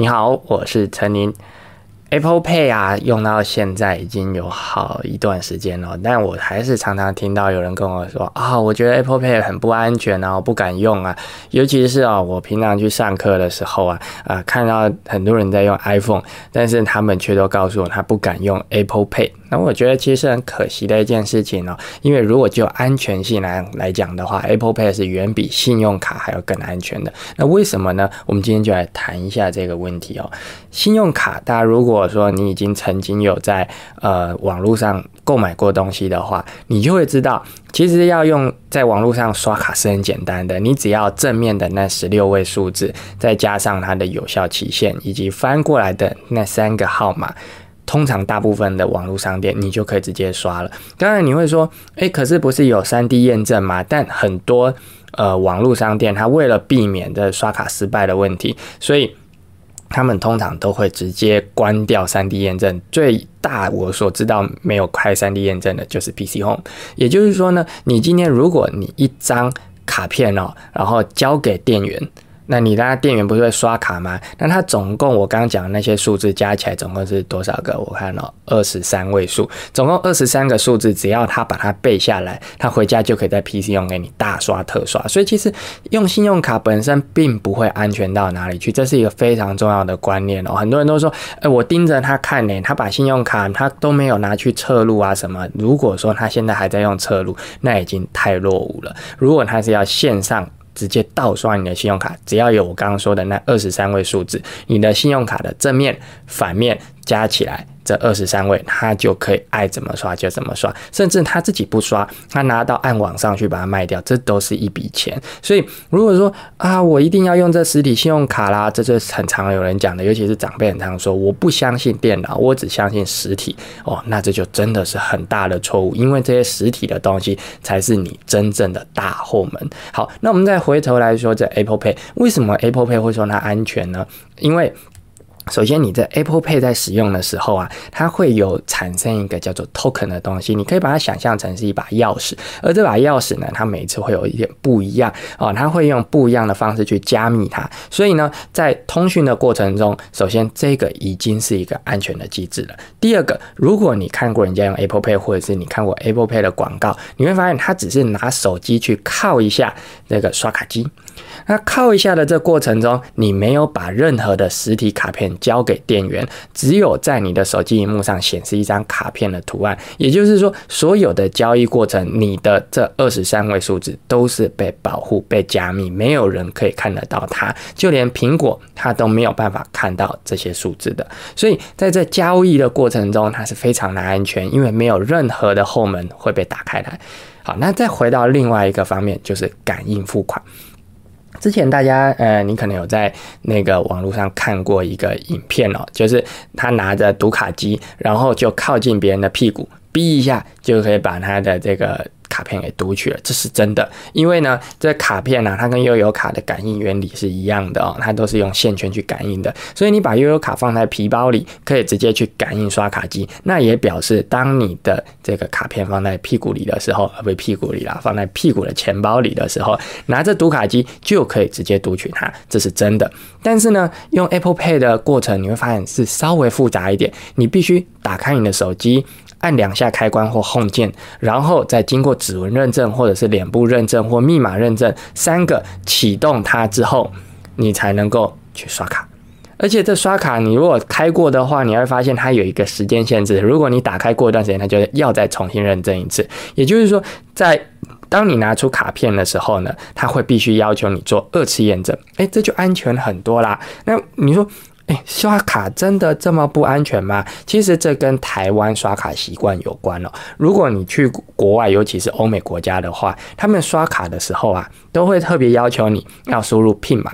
你好，我是陈宁。Apple Pay 啊，用到现在已经有好一段时间了，但我还是常常听到有人跟我说啊，我觉得 Apple Pay 很不安全啊，我不敢用啊。尤其是啊，我平常去上课的时候啊，啊，看到很多人在用 iPhone，但是他们却都告诉我他不敢用 Apple Pay。那我觉得其实是很可惜的一件事情哦，因为如果就安全性来来讲的话，Apple Pay 是远比信用卡还要更安全的。那为什么呢？我们今天就来谈一下这个问题哦。信用卡，大家如果或者说你已经曾经有在呃网络上购买过东西的话，你就会知道，其实要用在网络上刷卡是很简单的，你只要正面的那十六位数字，再加上它的有效期限，以及翻过来的那三个号码。通常大部分的网络商店，你就可以直接刷了。当然你会说，诶，可是不是有三 D 验证吗？但很多呃网络商店，它为了避免的刷卡失败的问题，所以他们通常都会直接关掉三 D 验证。最大我所知道没有开三 D 验证的就是 PC Home。也就是说呢，你今天如果你一张卡片哦，然后交给店员。那你那店员不是会刷卡吗？那他总共我刚刚讲的那些数字加起来总共是多少个？我看到二十三位数，总共二十三个数字，只要他把它背下来，他回家就可以在 PC 用给你大刷特刷。所以其实用信用卡本身并不会安全到哪里去，这是一个非常重要的观念哦。很多人都说，哎，我盯着他看呢，他把信用卡他都没有拿去测录啊什么。如果说他现在还在用测录，那已经太落伍了。如果他是要线上。直接盗刷你的信用卡，只要有我刚刚说的那二十三位数字，你的信用卡的正面、反面加起来。这二十三位，他就可以爱怎么刷就怎么刷，甚至他自己不刷，他拿到暗网上去把它卖掉，这都是一笔钱。所以如果说啊，我一定要用这实体信用卡啦，这是很常有人讲的，尤其是长辈很常说，我不相信电脑，我只相信实体哦，那这就真的是很大的错误，因为这些实体的东西才是你真正的大后门。好，那我们再回头来说，这 Apple Pay 为什么 Apple Pay 会说它安全呢？因为首先，你在 Apple Pay 在使用的时候啊，它会有产生一个叫做 token 的东西，你可以把它想象成是一把钥匙，而这把钥匙呢，它每次会有一点不一样哦，它会用不一样的方式去加密它。所以呢，在通讯的过程中，首先这个已经是一个安全的机制了。第二个，如果你看过人家用 Apple Pay，或者是你看过 Apple Pay 的广告，你会发现它只是拿手机去靠一下那个刷卡机。那靠一下的这过程中，你没有把任何的实体卡片交给店员，只有在你的手机荧幕上显示一张卡片的图案。也就是说，所有的交易过程，你的这二十三位数字都是被保护、被加密，没有人可以看得到它，就连苹果它都没有办法看到这些数字的。所以在这交易的过程中，它是非常的安全，因为没有任何的后门会被打开来。好，那再回到另外一个方面，就是感应付款。之前大家呃，你可能有在那个网络上看过一个影片哦，就是他拿着读卡机，然后就靠近别人的屁股，逼一下就可以把他的这个。卡片给读取了，这是真的，因为呢，这卡片呢，它跟悠游卡的感应原理是一样的哦，它都是用线圈去感应的，所以你把悠游卡放在皮包里，可以直接去感应刷卡机，那也表示当你的这个卡片放在屁股里的时候，不是屁股里啦，放在屁股的钱包里的时候，拿着读卡机就可以直接读取它，这是真的。但是呢，用 Apple Pay 的过程，你会发现是稍微复杂一点，你必须打开你的手机。按两下开关或 Home 键，然后再经过指纹认证或者是脸部认证或密码认证三个启动它之后，你才能够去刷卡。而且这刷卡你如果开过的话，你会发现它有一个时间限制。如果你打开过一段时间，它就要再重新认证一次。也就是说，在当你拿出卡片的时候呢，它会必须要求你做二次验证。诶，这就安全很多啦。那你说？哎，刷卡真的这么不安全吗？其实这跟台湾刷卡习惯有关哦。如果你去国外，尤其是欧美国家的话，他们刷卡的时候啊，都会特别要求你要输入 PIN 码。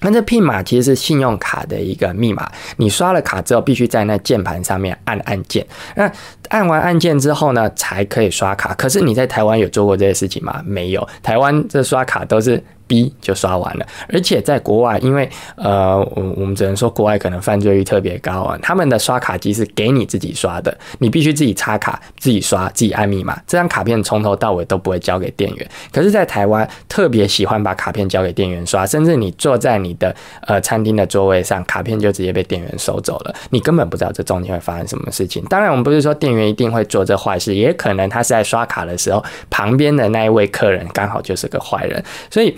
那这 PIN 码其实是信用卡的一个密码。你刷了卡之后，必须在那键盘上面按按键。那按完按键之后呢，才可以刷卡。可是你在台湾有做过这些事情吗？没有。台湾这刷卡都是。B 就刷完了。而且在国外，因为呃，我我们只能说国外可能犯罪率特别高啊，他们的刷卡机是给你自己刷的，你必须自己插卡、自己刷、自己按密码，这张卡片从头到尾都不会交给店员。可是，在台湾特别喜欢把卡片交给店员刷，甚至你坐在你的呃餐厅的座位上，卡片就直接被店员收走了，你根本不知道这中间会发生什么事情。当然，我们不是说店员一定会做这坏事，也可能他是在刷卡的时候，旁边的那一位客人刚好就是个坏人。所以，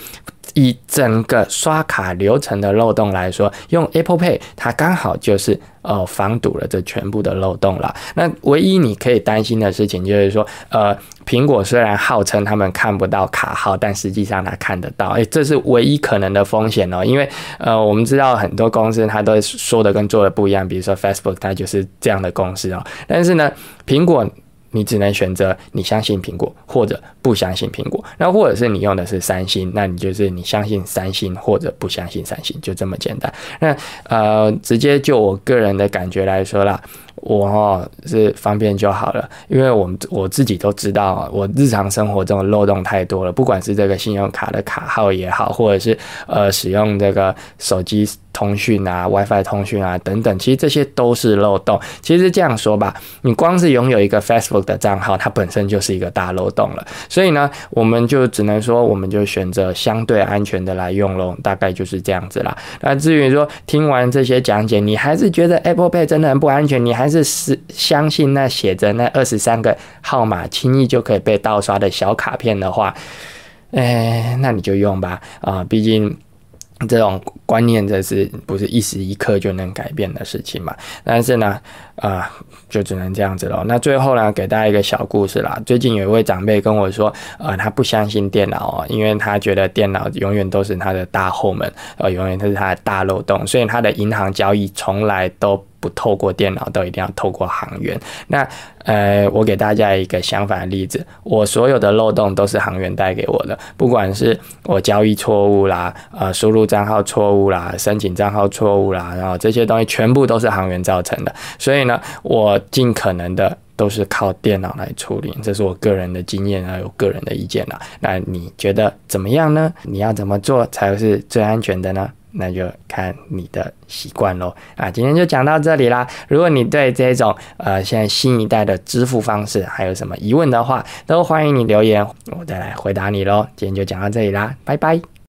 以整个刷卡流程的漏洞来说，用 Apple Pay 它刚好就是呃防堵了这全部的漏洞了。那唯一你可以担心的事情就是说，呃，苹果虽然号称他们看不到卡号，但实际上它看得到，诶，这是唯一可能的风险哦。因为呃，我们知道很多公司它都说的跟做的不一样，比如说 Facebook 它就是这样的公司哦。但是呢，苹果。你只能选择你相信苹果或者不相信苹果，那或者是你用的是三星，那你就是你相信三星或者不相信三星，就这么简单。那呃，直接就我个人的感觉来说啦。我哦是方便就好了，因为我们我自己都知道，我日常生活中的漏洞太多了，不管是这个信用卡的卡号也好，或者是呃使用这个手机通讯啊、WiFi 通讯啊等等，其实这些都是漏洞。其实这样说吧，你光是拥有一个 Facebook 的账号，它本身就是一个大漏洞了。所以呢，我们就只能说，我们就选择相对安全的来用喽，大概就是这样子啦。那至于说听完这些讲解，你还是觉得 Apple Pay 真的很不安全，你还是是相信那写着那二十三个号码轻易就可以被盗刷的小卡片的话，哎，那你就用吧。啊，毕竟这种观念这是不是一时一刻就能改变的事情嘛？但是呢，啊，就只能这样子了。那最后呢，给大家一个小故事啦。最近有一位长辈跟我说，呃，他不相信电脑哦，因为他觉得电脑永远都是他的大后门，呃，永远都是他的大漏洞，所以他的银行交易从来都。不透过电脑都一定要透过行员。那呃，我给大家一个相反的例子，我所有的漏洞都是行员带给我的，不管是我交易错误啦，呃，输入账号错误误啦，申请账号错误啦，然后这些东西全部都是行员造成的。所以呢，我尽可能的都是靠电脑来处理，这是我个人的经验还有个人的意见啦。那你觉得怎么样呢？你要怎么做才是最安全的呢？那就看你的习惯喽啊！今天就讲到这里啦。如果你对这种呃现在新一代的支付方式还有什么疑问的话，都欢迎你留言，我再来回答你喽。今天就讲到这里啦，拜拜。